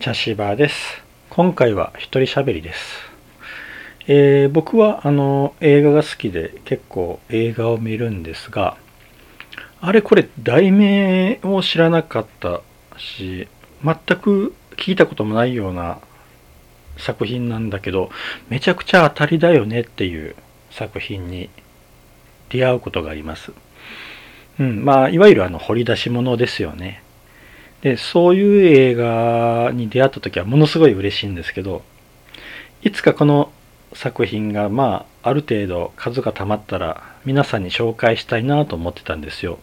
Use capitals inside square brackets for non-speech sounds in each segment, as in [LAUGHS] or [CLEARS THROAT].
茶芝です。今回は一人喋りです。えー僕はあの映画が好きで結構映画を見るんですが、あれこれ題名を知らなかったし、全く聞いたこともないような作品なんだけど、めちゃくちゃ当たりだよねっていう作品に出会うことがあります。うん、まあいわゆるあの掘り出し物ですよね。でそういう映画に出会った時はものすごい嬉しいんですけどいつかこの作品がまあある程度数がたまったら皆さんに紹介したいなと思ってたんですよ。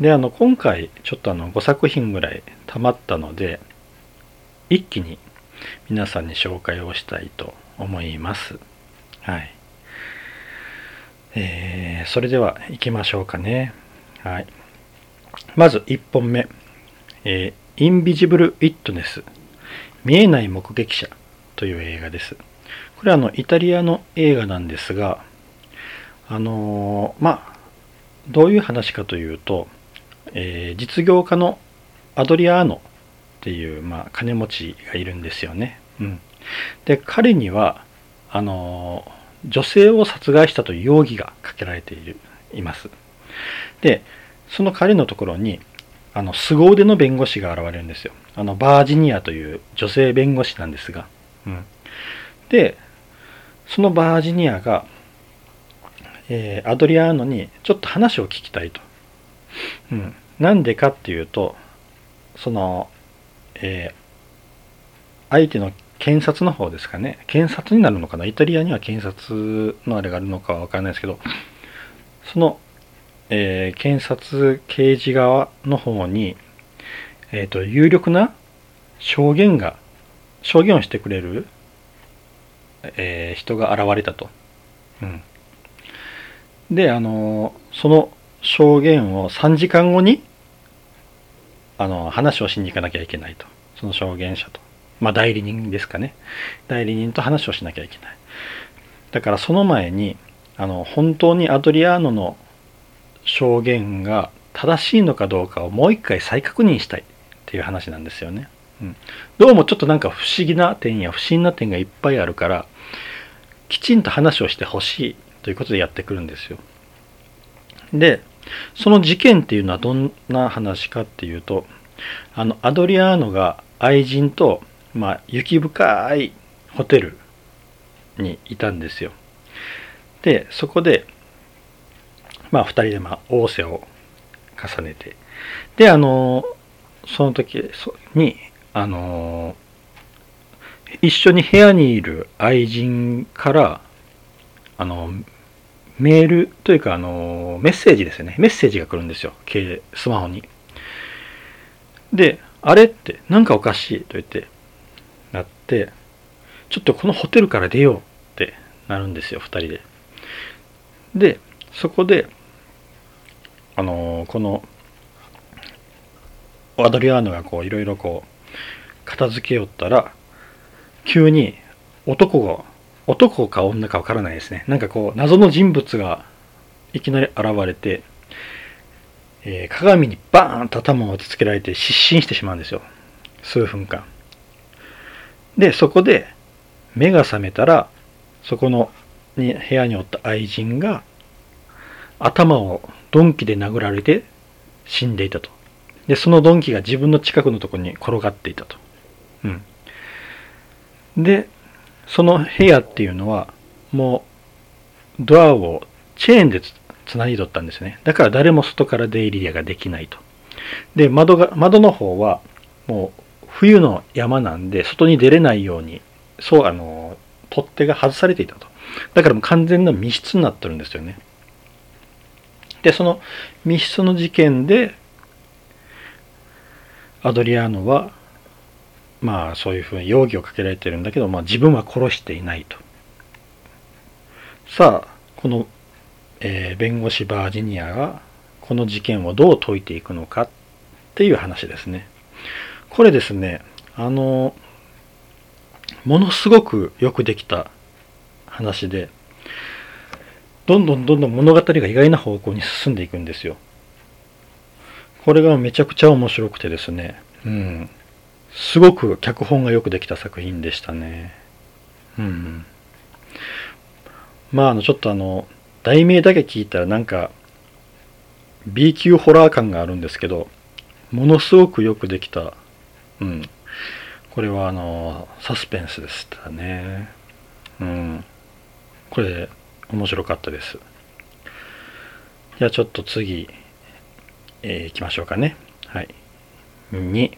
であの今回ちょっとあの5作品ぐらいたまったので一気に皆さんに紹介をしたいと思います。はい。えー、それでは行きましょうかね。はい。まず1本目。えーインビジブル・ウィットネス見えない目撃者という映画です。これはあのイタリアの映画なんですが、あのーまあ、どういう話かというと、えー実業家のアドリアーノっていう、まあ、金持ちがいるんですよね。うん、で、彼には、あのー女性を殺害したという容疑がかけられているいます。で、その彼のところに、あの凄腕の弁護士が現れるんですよ。あのバージニアという女性弁護士なんですが。うん、で、そのバージニアが、えーアドリアーノにちょっと話を聞きたいと。うん、なんでかっていうと、その、えー相手の検察の方ですかね。検察になるのかなイタリアには検察のあれがあるのかはわからないですけど、そのえー検察刑事側の方に、えー、と有力な証言が証言をしてくれる、えー人が現れたと。うん、であのその証言を3時間後にあの話をしに行かなきゃいけないと。その証言者と。まあ代理人ですかね。代理人と話をしなきゃいけない。だからその前にあの本当にアドリアーノの証言が正しいのかどうかをもう一回再確認したいっていう話なんですよね。うん、どうもちょっとなんか不思議な点や不審な点がいっぱいあるからきちんと話をしてほしいということでやってくるんですよ。でその事件っていうのはどんな話かっていうとあのアドリアーノが愛人と、まあ、雪深いホテルにいたんですよ。でそこでまあ、2人でまあ仰せを重ねて。であのその時にあの一緒に部屋にいる愛人からあのメールというかあのメッセージですよね。メッセージが来るんですよ。スマホに。であれってなんかおかしいと言ってなってちょっとこのホテルから出ようってなるんですよ2人で。でそこであのこのアドリアーノがこういろいろこう片付けよったら急に男が男か女かわからないですね。なんかこう謎の人物がいきなり現れて、えー鏡にバーンと頭を打ちつけられて失神してしまうんですよ。数分間。でそこで目が覚めたらそこのに部屋におった愛人が頭を鈍器で殴られて死んでいたと。で、その鈍器が自分の近くのとこに転がっていたと。うん。で、その部屋っていうのは、もう、ドアをチェーンでつつないどったんですね。だから誰も外から出入りができないと。で、窓が、窓の方は、もう、冬の山なんで、外に出れないように、そう、あの、取っ手が外されていたと。だからもう完全な密室になってるんですよね。でその密室の事件でアドリアーノはまあそういうふうに容疑をかけられてるんだけど、まあ、自分は殺していないと。さあこの、えー弁護士バージニアがこの事件をどう解いていくのかっていう話ですね。これですねあのものすごくよくできた話でどんどんどんどん物語が意外な方向に進んでいくんですよ。これがめちゃくちゃ面白くてですね。うん。すごく脚本がよくできた作品でしたね。うん。まあ、あの、ちょっとあの、題名だけ聞いたらなんか、B 級ホラー感があるんですけど、ものすごくよくできた、うん。これはあの、サスペンスでしたね。うん。これ、面白かったです。じゃあちょっと次、えー、行きましょうかね。はい。2、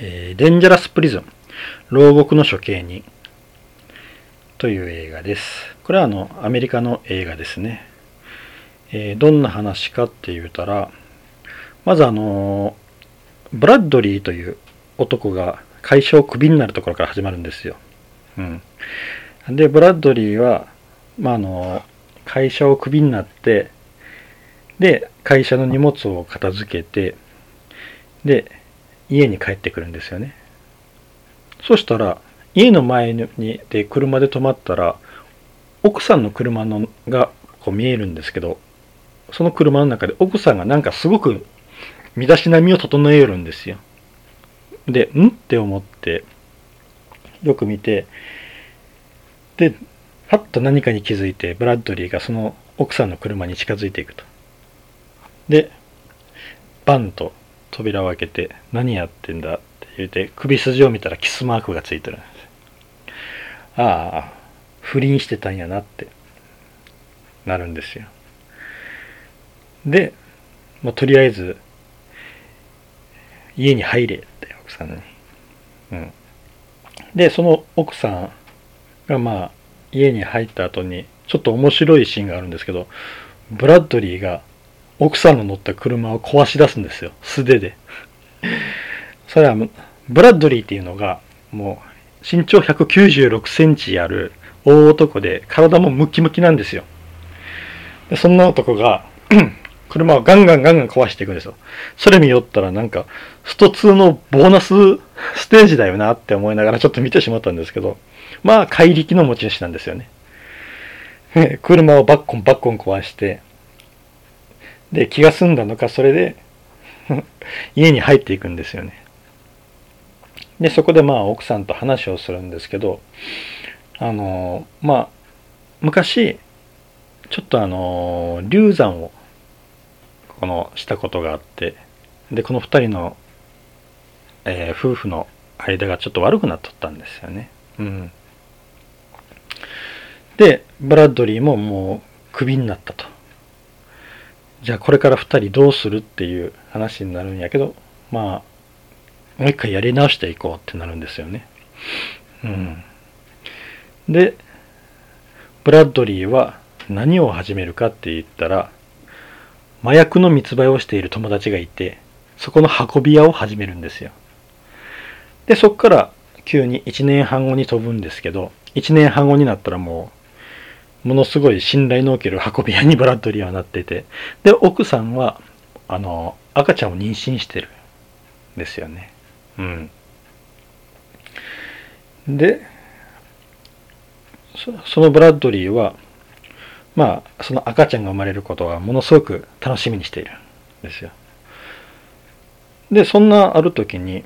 えー、デンジャラスプリズン、牢獄の処刑人という映画です。これはあの、アメリカの映画ですね。えー、どんな話かって言うたら、まずあのブラッドリーという男が会社をクビになるところから始まるんですよ。うん。で、ブラッドリーは、まあ、あの、会社をクビになって、で、会社の荷物を片付けて、で、家に帰ってくるんですよね。そしたら、家の前にで車で止まったら、奥さんの車のがこう見えるんですけど、その車の中で奥さんがなんかすごく身だしなみを整えるんですよ。で、ん？って思って、よく見て、で、はっと何かに気づいて、ブラッドリーがその奥さんの車に近づいていくと。で、バンと扉を開けて、何やってんだって言って、首筋を見たらキスマークがついてるんです。ああ、不倫してたんやなってなるんですよ。で、まあ、とりあえず、家に入れって奥さんに。うん。で、その奥さんがまあ、家に入った後に、ちょっと面白いシーンがあるんですけど、ブラッドリーが奥さんの乗った車を壊し出すんですよ。素手で。[LAUGHS] それは、ブラッドリーっていうのが、もう、身長196センチある大男で、体もムキムキなんですよ。でそんな男が [CLEARS THROAT] 車をガンガンガンガン壊していくんですよ。それ見よったらなんか、スト2のボーナスステージだよなって思いながらちょっと見てしまったんですけど、まあ怪力の持ち主なんですよね。[LAUGHS] 車をバッコンバッコン壊して、で、気が済んだのか、それで [LAUGHS] 家に入っていくんですよね。で、そこでまあ奥さんと話をするんですけど、あの、まあ、昔、ちょっとあの、流産を、この、したことがあって、で、この二人の、えー、夫婦の間がちょっと悪くなっとったんですよね。うん。で、ブラッドリーももうクビになったと。じゃあこれから2人どうするっていう話になるんやけど、まあ、もう一回やり直していこうってなるんですよね。うん。で、ブラッドリーは何を始めるかって言ったら、麻薬の密売をしている友達がいて、そこの運び屋を始めるんですよ。で、そこから急に1年半後に飛ぶんですけど、1年半後になったらもうものすごい信頼のおける運び屋にブラッドリーはなってて、で、奥さんは、あの、赤ちゃんを妊娠してるんですよね。うん。で、そのブラッドリーは、まあ、その赤ちゃんが生まれることはものすごく楽しみにしているんですよ。で、そんなある時に、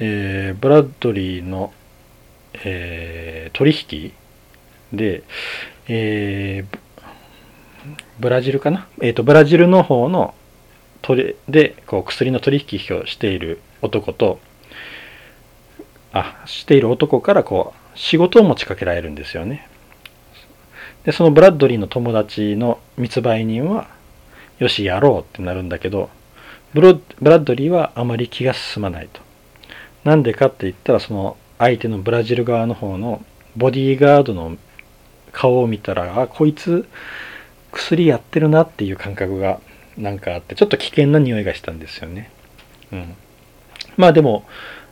えー、ブラッドリーの、えー、取引で、えー、ブラジルかな、えーと、ブラジルの方の取でこう薬の取引をしている男とあしている男からこう仕事を持ちかけられるんですよね。でそのブラッドリーの友達の密売人はよしやろうってなるんだけどブロブラッドリーはあまり気が進まないと。なんでかって言ったらその相手のブラジル側の方のボディーガードの顔を見たら、あ、こいつ薬やってるなっていう感覚がなんかあって、ちょっと危険な匂いがしたんですよね。うん。まあでも、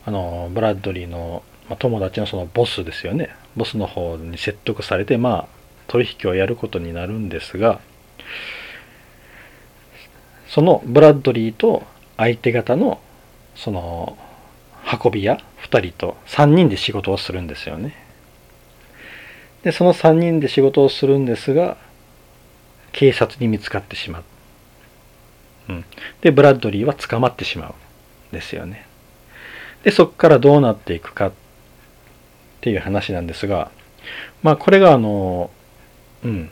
あの、ブラッドリーの、まあ友達のそのボスですよね。ボスの方に説得されて、まあ、取引をやることになるんですが、そのブラッドリーと相手方のその運び屋2人と3人で仕事をするんですよね。で、その3人で仕事をするんですが、警察に見つかってしまう。うん。で、ブラッドリーは捕まってしまうんですよね。で、そこからどうなっていくかっていう話なんですが、まあこれがあの、うん、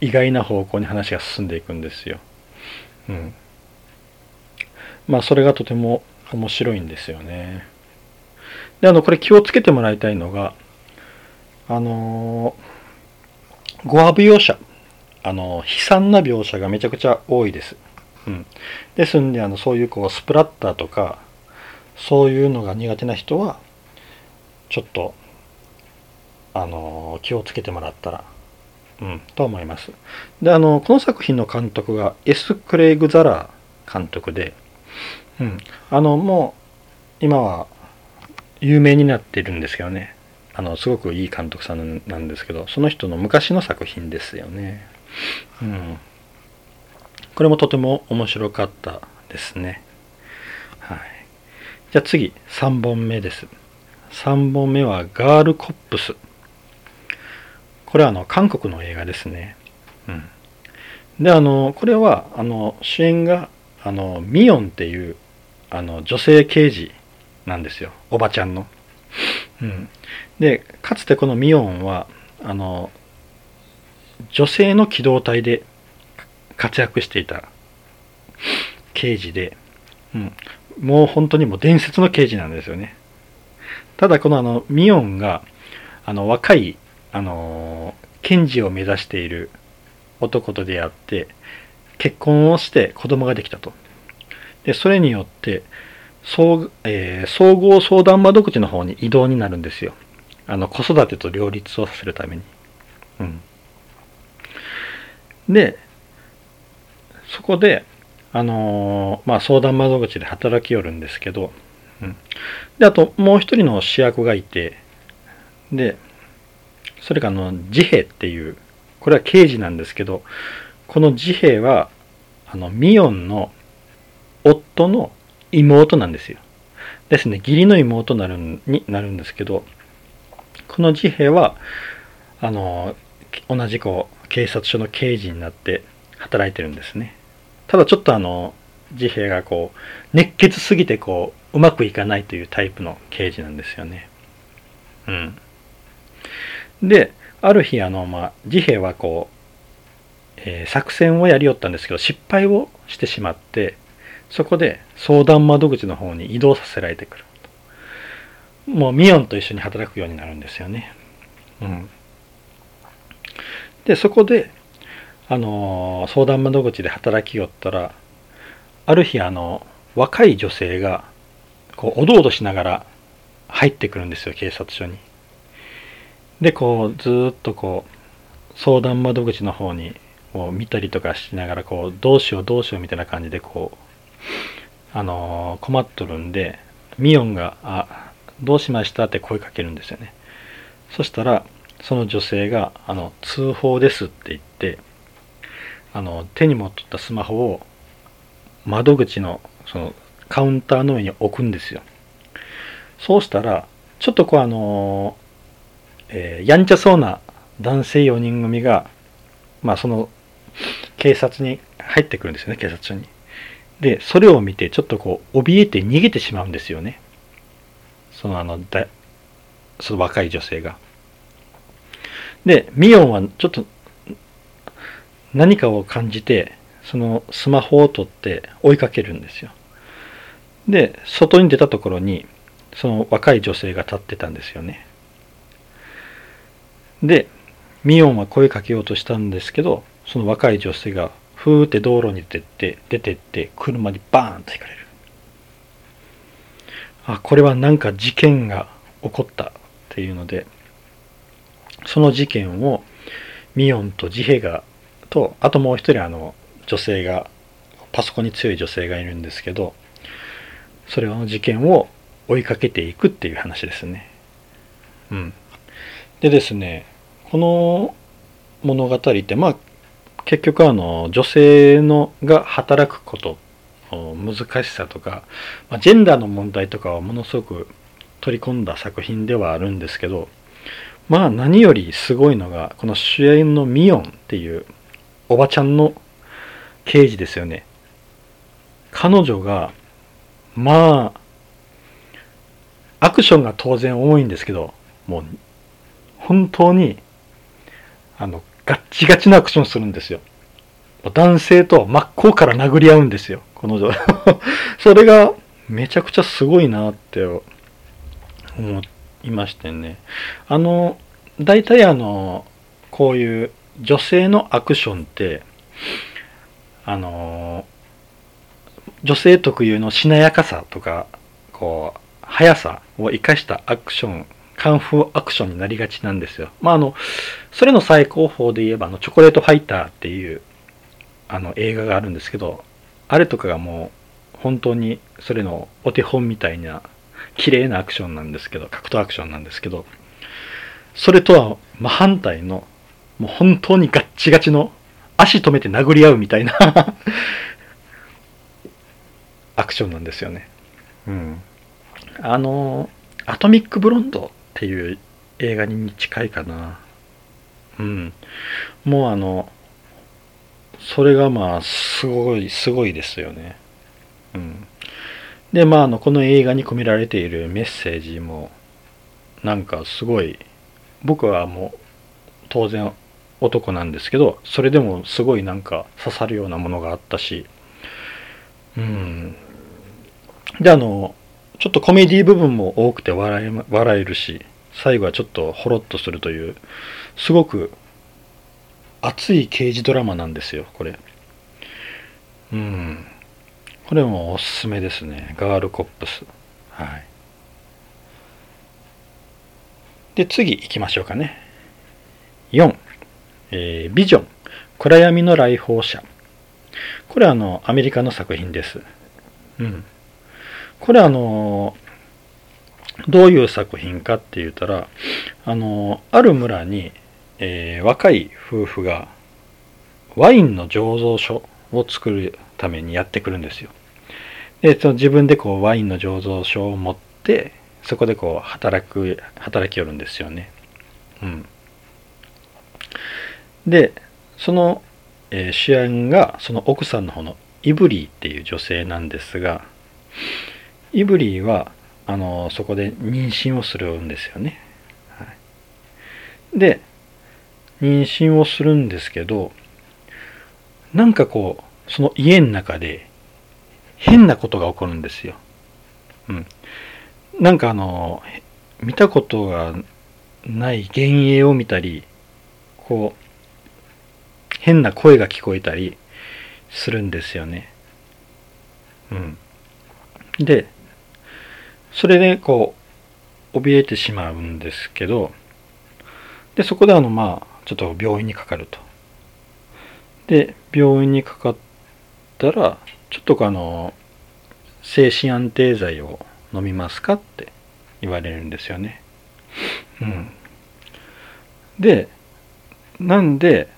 意外な方向に話が進んでいくんですよ。うん。まあそれがとても面白いんですよね。で、あの、これ気をつけてもらいたいのが、あのー、語話描写、あのー、悲惨な描写がめちゃくちゃ多いです。うん。ですんで、あの、そういうこう、スプラッターとか、そういうのが苦手な人は、ちょっと、あのー、気をつけてもらったら、うん、と思います。で、あの、この作品の監督が S. クレイグ・ザラー監督で、うん、あの、もう、今は有名になってるんですけどね。あの、すごくいい監督さんなんですけど、その人の昔の作品ですよね。うん。これもとても面白かったですね。はい。じゃあ次、3本目です。3本目はガールコップス。これはあの、韓国の映画ですね。うん。で、あの、これは、あの、主演が、あの、ミヨンっていう、あの、女性刑事なんですよ。おばちゃんの。うん。で、かつてこのミヨンは、あの、女性の機動隊で活躍していた刑事で、うん、もう本当にもう伝説の刑事なんですよね。ただこのあの、ミヨンが、あの、若い、あの、検事を目指している男と出会って、結婚をして子供ができたと。で、それによって、総,、えー、総合相談窓口の方に移動になるんですよ。あの、子育てと両立をさせるために。うん。で、そこで、あのー、まあ、相談窓口で働きよるんですけど、うん。で、あと、もう一人の主役がいて、で、それがあの、自兵っていう、これは刑事なんですけど、この自兵は、あの、ミヨンの夫の妹なんですよ。ですね、義理の妹なるになるんですけど、この自兵衛は、あの、同じこう、警察署の刑事になって働いてるんですね。ただちょっとあの、自兵がこう、熱血すぎてこう、うまくいかないというタイプの刑事なんですよね。うん。で、ある日あの、まあ、自兵はこう、えー、作戦をやりよったんですけど、失敗をしてしまって、そこで相談窓口の方に移動させられてくる。もうミヨンと一緒に働くようになるんですよね。うん。で、そこで、あのー、相談窓口で働きよったら、ある日、あの、若い女性が、こう、おどおどしながら入ってくるんですよ、警察署に。で、こう、ずっとこう、相談窓口の方に、こう、見たりとかしながら、こう、どうしようどうしようみたいな感じで、こう、あの、困っとるんで、ミヨンが、あ、どうしました？って声かけるんですよね。そしたら、その女性が、あの、通報ですって言って、あの、手に持ったスマホを窓口の、その、カウンターの上に置くんですよ。そうしたら、ちょっとこうあの、えー、やんちゃそうな男性4人組が、まあその、警察に入ってくるんですよね、警察署に。で、それを見て、ちょっとこう、怯えて逃げてしまうんですよね。そのあの、だその若い女性が。で、ミヨンはちょっと何かを感じて、そのスマホを取って追いかけるんですよ。で、外に出たところに、その若い女性が立ってたんですよね。で、ミヨンは声かけようとしたんですけど、その若い女性がふーって道路に出て、出てって車にバーンと引かれる。あ、これはなんか事件が起こったっていうので、その事件をミヨンとジヘがとあともう一人あの女性がパソコンに強い女性がいるんですけどそれの事件を追いかけていくっていう話ですね。うん、でですねこの物語ってまあ結局あの女性のが働くこと難しさとか、まあ、ジェンダーの問題とかはものすごく取り込んだ作品ではあるんですけどまあ何よりすごいのが、この主演のミヨンっていうおばちゃんの刑事ですよね。彼女が、まあ、アクションが当然多いんですけど、もう、本当に、あの、ガッチガチなアクションするんですよ。男性と真っ向から殴り合うんですよ、この女。[LAUGHS] それがめちゃくちゃすごいなって思いましてね。あの、大体あの、こういう女性のアクションって、あの、女性特有のしなやかさとか、こう、速さを生かしたアクション、カンフーアクションになりがちなんですよ。まあ、あの、それの最高峰で言えば、あの、チョコレートファイターっていう、あの、映画があるんですけど、あれとかがもう、本当に、それのお手本みたいな、綺麗なアクションなんですけど、格闘アクションなんですけど、それとは真反対の、もう本当にガッチガチの、足止めて殴り合うみたいな [LAUGHS] アクションなんですよね。うん。あの、アトミック・ブロンドっていう映画に近いかな。うん。もうあの、それがまあ、すごい、すごいですよね。うん。で、まあ、あの、この映画に込められているメッセージも、なんかすごい、僕はもう、当然男なんですけど、それでもすごいなんか刺さるようなものがあったし、うん。で、あの、ちょっとコメディ部分も多くて笑え笑えるし、最後はちょっとほろっとするという、すごく熱い刑事ドラマなんですよ、これ。うん。これもおすすめですね。ガールコップス。はい。で、次行きましょうかね。4、えー、ビジョン、暗闇の来訪者。これはあの、アメリカの作品です。うん。これあのどういう作品かって言ったらあのある村に、えー、若い夫婦がワインの醸造所を作るためにやってくるんですよ。でその自分でこうワインの醸造所を持ってそこでこう働く働きよるんですよね。うん、でその、えー、主演がその奥さんの方のイブリーっていう女性なんですがイブリーはあのそこで妊娠をするんですよね。はい、で妊娠をするんですけどなんかこうその家の中で変なことが起こるんですよ。うん。なんかあの見たことがない幻影を見たりこう変な声が聞こえたりするんですよね。うん。でそれでこう怯えてしまうんですけどでそこであのまあちょっと病院にかかると。で病院にかかったらちょっとあの精神安定剤を飲みますかって言われるんですよね。うん。でなんで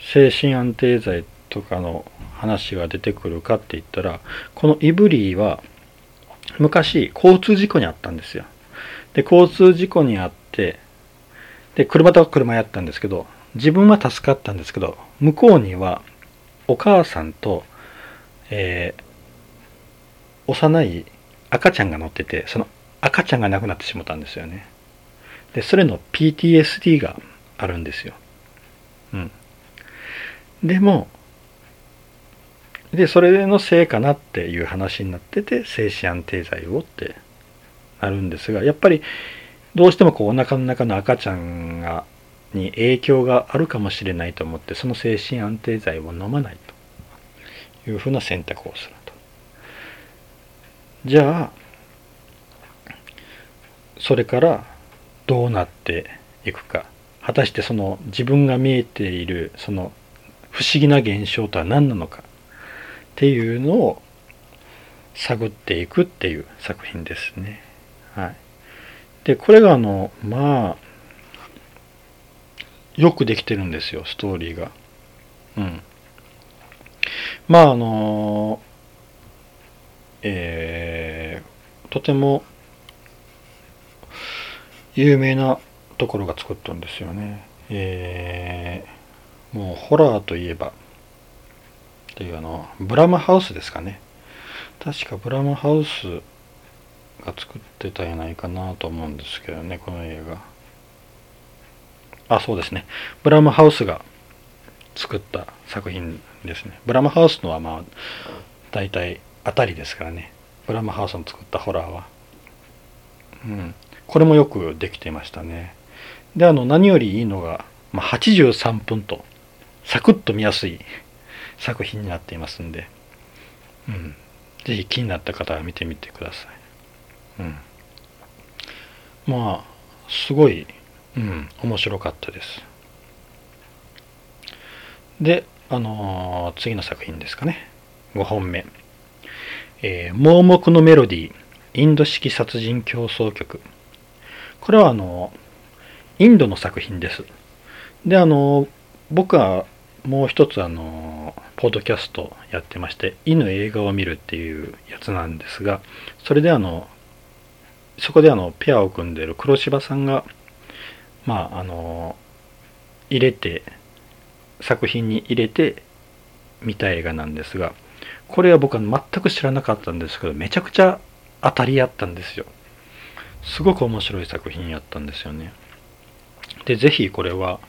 精神安定剤とかの話が出てくるかって言ったらこのイブリーは昔交通事故にあったんですよ。で、交通事故にあって、で、車と車やったんですけど、自分は助かったんですけど、向こうにはお母さんと、えー、幼い赤ちゃんが乗ってて、その赤ちゃんが亡くなってしまったんですよね。で、それの PTSD があるんですよ。うん。でも、で、それのせいかなっていう話になってて、精神安定剤をってなるんですが、やっぱりどうしてもこうお腹の中の赤ちゃんがに影響があるかもしれないと思って、その精神安定剤を飲まないというふうな選択をすると。じゃあ、それからどうなっていくか。果たしてその自分が見えているその不思議な現象とは何なのか。っていうのを探っていくっていう作品ですね。はい。で、これがあの、まあ、よくできてるんですよ、ストーリーが。うん。まあ、あの、えー、とても有名なところが作ったんですよね。えー、もうホラーといえば、というあのブラムハウスですかね。確かブラムハウスが作ってたんやないかなと思うんですけどねこの映画。あそうですね。ブラムハウスが作った作品ですね。ブラムハウスのはまあ大体当たりですからね。ブラムハウスの作ったホラーは。うん。これもよくできてましたね。であの何よりいいのが、まあ、83分とサクッと見やすい作品になっていますんで、うん、ぜひ気になった方は見てみてください。うん、まあすごい、うん、面白かったです。で、あのー、次の作品ですかね。5本目。えー、盲目のメロディー、インド式殺人競争曲。これはあのインドの作品です。で、あの僕はもう一つあのポッドキャストやってまして犬映画を見るっていうやつなんですがそれであのそこであのペアを組んでる黒柴さんがまああの入れて作品に入れて見た映画なんですがこれは僕は全く知らなかったんですけどめちゃくちゃ当たりやったんですよ。すごく面白い作品やったんですよね。でぜひこれは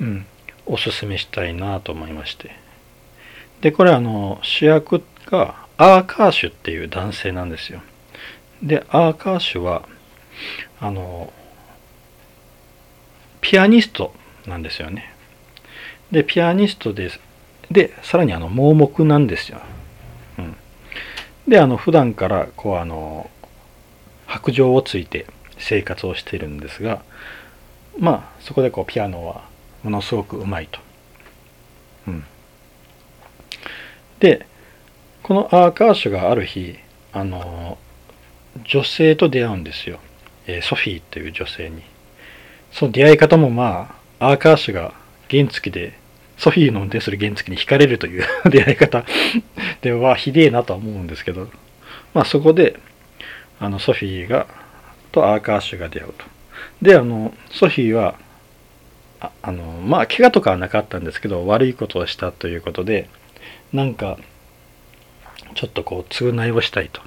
うんおすすめしたいなと思いまして。でこれあの主役がアーカーシュっていう男性なんですよ。でアーカーシュはあのピアニストなんですよね。でピアニストです。でさらにあの盲目なんですよ、うん、であの普段からこうあの白状をついて生活をしているんですがまあそこでこうピアノはものすごくうまいと。うん、でこのアーカーシュがある日あの女性と出会うんですよ、えー、ソフィーという女性に。その出会い方もまあアーカーシュが原付でソフィーの運転する原付に惹かれるという [LAUGHS] 出会い方ではひでえなとは思うんですけど。まあそこであのソフィーがとアーカーシュが出会うと。であのソフィーはああのまあ怪我とかはなかったんですけど悪いことをしたということでなんかちょっとこう償いをしたいと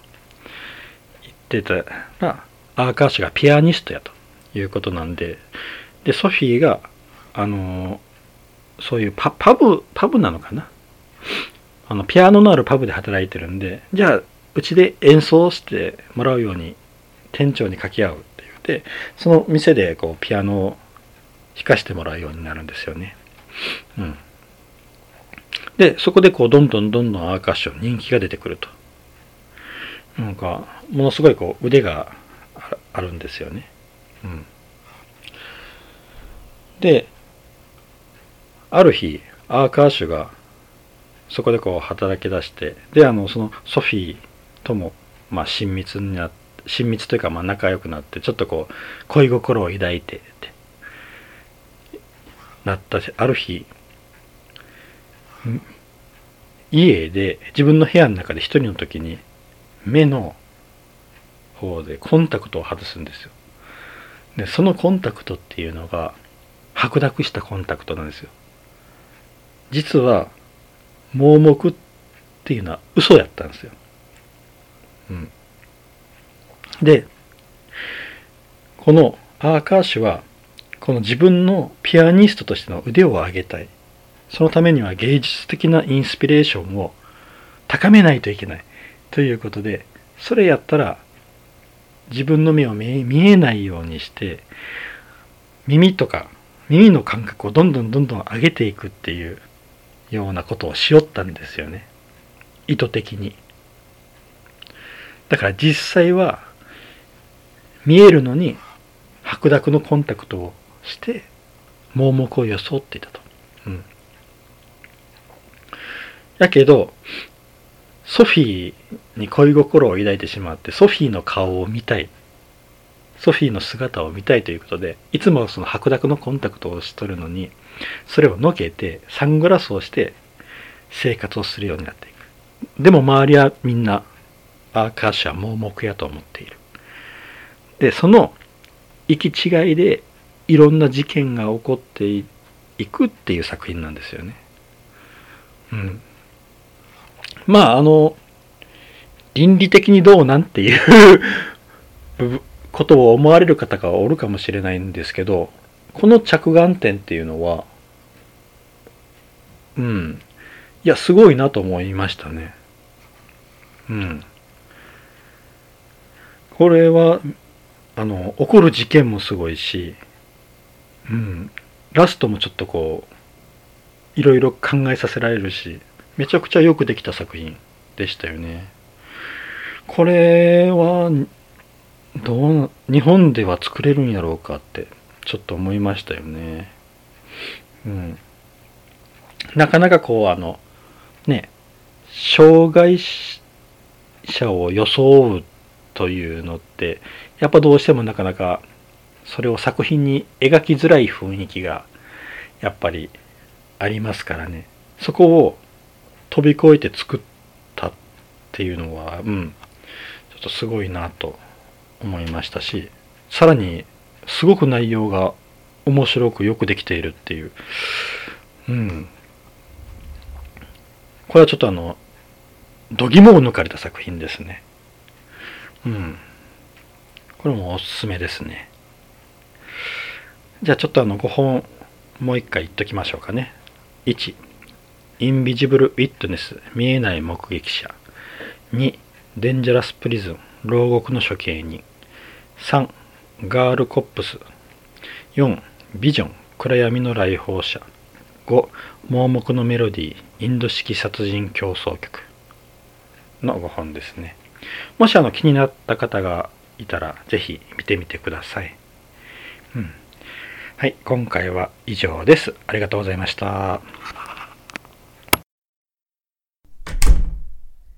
言ってたらアーカーシュがピアニストやということなんででソフィーがあのそういうパパブパブなのかな？あのピアノのあるパブで働いてるんでじゃあうちで演奏してもらうように店長に掛け合うって言ってその店でこうピアノを弾かしてもらうようになるんですよね。うん。で、そこでこう、どんどんどんどんアーカッション人気が出てくると。なんか、ものすごいこう、腕があるんですよね。うん。で、ある日、アーカーシュがそこでこう働き出して、で、あの、そのソフィーとも、まあ、親密になって、親密というか、まあ、仲良くなって、ちょっとこう、恋心を抱いて、なったし、ある日、家で自分の部屋の中で一人の時に目の方でコンタクトを外すんですよ。で、そのコンタクトっていうのが白濁したコンタクトなんですよ。実は盲目っていうのは嘘やったんですよ。うん。で、このアーカーシュはこの自分のピアニストとしての腕を上げたい。そのためには芸術的なインスピレーションを高めないといけない。ということで、それやったら自分の目を見えないようにして、耳とか耳の感覚をどんどんどんどん上げていくっていうようなことをしよったんですよね。意図的に。だから実際は見えるのに白濁のコンタクトをして盲目を装っていたと。うん。やけど、ソフィーに恋心を抱いてしまって、ソフィーの顔を見たい。ソフィーの姿を見たいということで、いつもその白濁のコンタクトをしとるのに、それをのけて、サングラスをして生活をするようになっていく。でも周りはみんな、アーカーシャ盲目やと思っている。で、その行き違いでいろんな事件が起こっていくっていう作品なんですよね。うん。まああの倫理的にどうなんっていう [LAUGHS] ことを思われる方がおるかもしれないんですけどこの着眼点っていうのはうん。いやすごいなと思いましたね。うん。これはあの起こる事件もすごいしうん。ラストもちょっとこういろいろ考えさせられるしめちゃくちゃよくできた作品でしたよね。これはどう日本では作れるんやろうかってちょっと思いましたよね。うん。なかなかこうあのね障害者を装うというのってやっぱどうしてもなかなかそれを作品に描きづらい雰囲気がやっぱりありますからね。そこを飛び越えて作ったっていうのはうん。ちょっとすごいなと思いましたしさらにすごく内容が面白くよくできているっていう。うん。これはちょっとあの度肝を抜かれた作品ですね。うん。これもおすすめですね。じゃあちょっとあの5本もう一回言っときましょうかね。1インビジブル・ウィットネス見えない目撃者。2デンジャラス・プリズン牢獄の処刑人。3ガールコップス4ビジョン暗闇の来訪者。5盲目のメロディーインド式殺人競争曲。の5本ですね。もしあの気になった方がいたらぜひ見てみてください、うん、はい今回は以上です。ありがとうございました。